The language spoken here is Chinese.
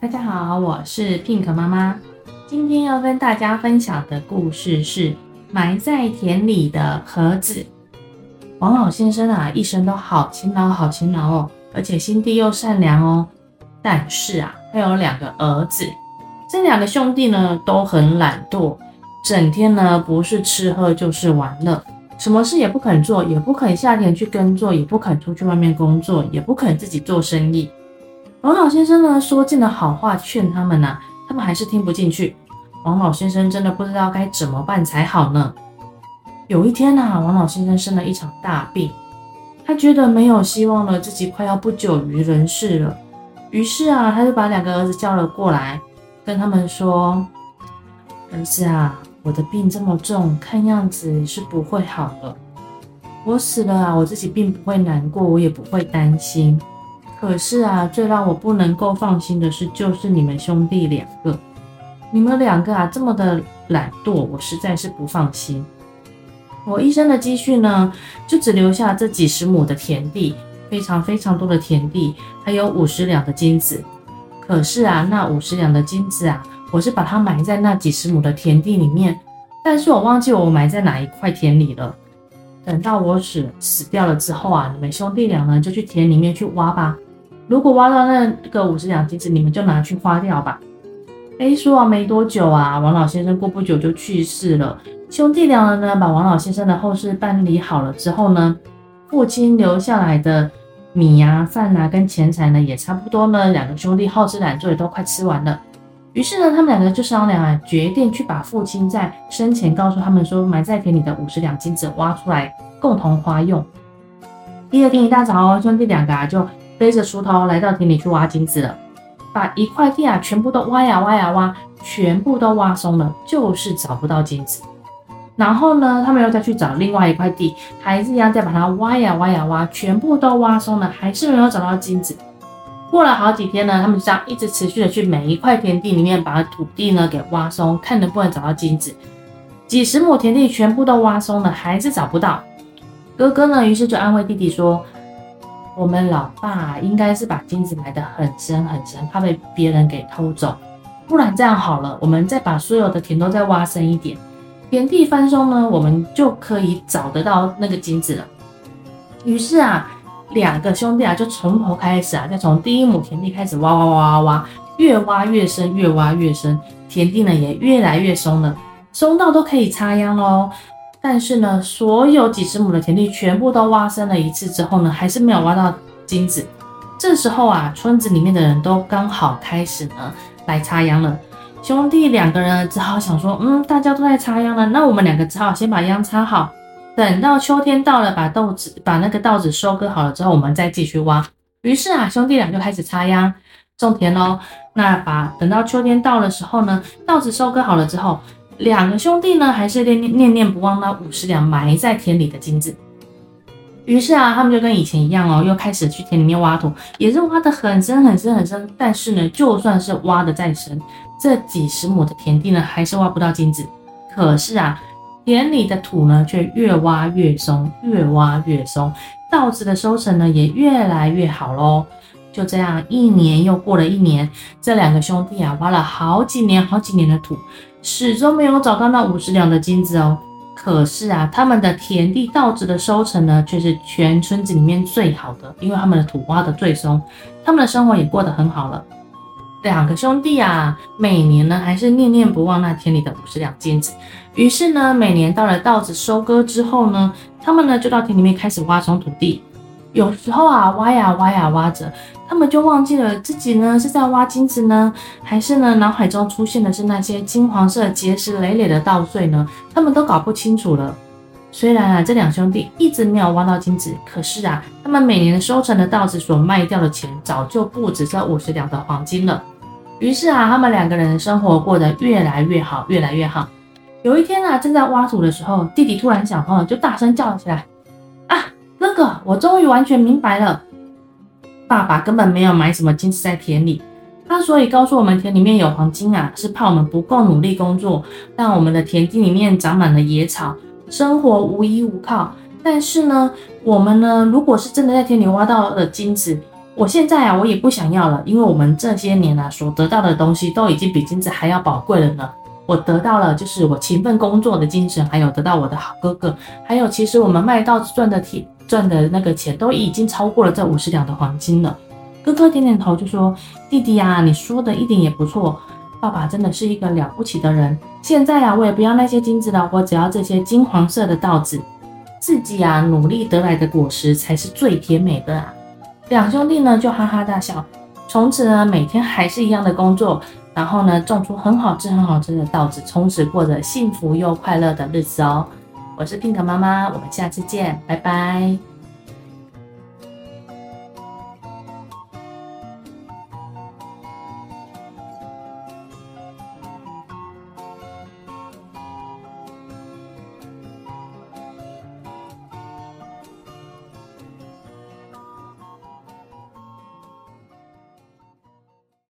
大家好，我是 Pink 妈妈。今天要跟大家分享的故事是埋在田里的盒子。王老先生啊，一生都好勤劳，好勤劳哦，而且心地又善良哦。但是啊，他有两个儿子，这两个兄弟呢都很懒惰，整天呢不是吃喝就是玩乐，什么事也不肯做，也不肯下田去耕作，也不肯出去外面工作，也不肯自己做生意。王老先生呢，说尽了好话劝他们呢、啊，他们还是听不进去。王老先生真的不知道该怎么办才好呢。有一天啊，王老先生生了一场大病，他觉得没有希望了，自己快要不久于人世了。于是啊，他就把两个儿子叫了过来，跟他们说：“儿子啊，我的病这么重，看样子是不会好了。我死了啊，我自己并不会难过，我也不会担心。”可是啊，最让我不能够放心的是，就是你们兄弟两个，你们两个啊这么的懒惰，我实在是不放心。我一生的积蓄呢，就只留下这几十亩的田地，非常非常多的田地，还有五十两的金子。可是啊，那五十两的金子啊，我是把它埋在那几十亩的田地里面，但是我忘记我埋在哪一块田里了。等到我死死掉了之后啊，你们兄弟俩呢就去田里面去挖吧。如果挖到那个五十两金子，你们就拿去花掉吧。哎，说完没多久啊，王老先生过不久就去世了。兄弟两人呢，把王老先生的后事办理好了之后呢，父亲留下来的米啊、饭啊跟钱财呢，也差不多呢。两个兄弟好吃懒做，也都快吃完了。于是呢，他们两个就商量啊，决定去把父亲在生前告诉他们说埋在田里的五十两金子挖出来，共同花用。第二天一大早哦，兄弟两个啊就。背着锄头来到田里去挖金子了，把一块地啊全部都挖呀挖呀挖，全部都挖松了，就是找不到金子。然后呢，他们又再去找另外一块地，还是一样再把它挖呀挖呀挖，全部都挖松了，还是没有找到金子。过了好几天呢，他们就这样一直持续的去每一块田地里面把土地呢给挖松，看能不能找到金子。几十亩田地全部都挖松了，还是找不到。哥哥呢，于是就安慰弟弟说。我们老爸应该是把金子埋得很深很深，怕被别人给偷走。不然这样好了，我们再把所有的田都再挖深一点，田地翻松呢，我们就可以找得到那个金子了。于是啊，两个兄弟啊就从头开始啊，再从第一亩田地开始挖挖挖挖挖，越挖越深，越挖越深，田地呢也越来越松了，松到都可以插秧喽。但是呢，所有几十亩的田地全部都挖深了一次之后呢，还是没有挖到金子。这时候啊，村子里面的人都刚好开始呢来插秧了。兄弟两个人只好想说，嗯，大家都在插秧了，那我们两个只好先把秧插好，等到秋天到了，把豆子把那个稻子收割好了之后，我们再继续挖。于是啊，兄弟俩就开始插秧种田喽。那把等到秋天到的时候呢，稻子收割好了之后。两个兄弟呢，还是念念念念不忘那五十两埋在田里的金子。于是啊，他们就跟以前一样哦，又开始去田里面挖土，也是挖得很深很深很深。但是呢，就算是挖得再深，这几十亩的田地呢，还是挖不到金子。可是啊，田里的土呢，却越挖越松，越挖越松，稻子的收成呢，也越来越好喽。就这样，一年又过了一年，这两个兄弟啊，挖了好几年好几年的土。始终没有找到那五十两的金子哦。可是啊，他们的田地稻子的收成呢，却是全村子里面最好的，因为他们的土挖得最松，他们的生活也过得很好了。两个兄弟啊，每年呢还是念念不忘那田里的五十两金子。于是呢，每年到了稻子收割之后呢，他们呢就到田里面开始挖松土地。有时候啊，挖呀挖呀挖着，他们就忘记了自己呢是在挖金子呢，还是呢脑海中出现的是那些金黄色结实累累的稻穗呢？他们都搞不清楚了。虽然啊，这两兄弟一直没有挖到金子，可是啊，他们每年收成的稻子所卖掉的钱，早就不止这五十两的黄金了。于是啊，他们两个人的生活过得越来越好，越来越好。有一天啊，正在挖土的时候，弟弟突然想通了，就大声叫起来。啊哥哥，我终于完全明白了，爸爸根本没有买什么金子在田里，他所以告诉我们田里面有黄金啊，是怕我们不够努力工作，让我们的田地里面长满了野草，生活无依无靠。但是呢，我们呢，如果是真的在田里挖到了金子，我现在啊，我也不想要了，因为我们这些年啊所得到的东西都已经比金子还要宝贵了呢。我得到了就是我勤奋工作的精神，还有得到我的好哥哥，还有其实我们卖稻子赚的铁赚的那个钱都已经超过了这五十两的黄金了。哥哥点点头就说：“弟弟呀，你说的一点也不错，爸爸真的是一个了不起的人。现在啊，我也不要那些金子了，我只要这些金黄色的稻子，自己啊努力得来的果实才是最甜美的啊。”两兄弟呢就哈哈大笑，从此呢每天还是一样的工作。然后呢，种出很好吃、很好吃的稻子，从此过着幸福又快乐的日子哦。我是 Pink 妈妈，我们下次见，拜拜。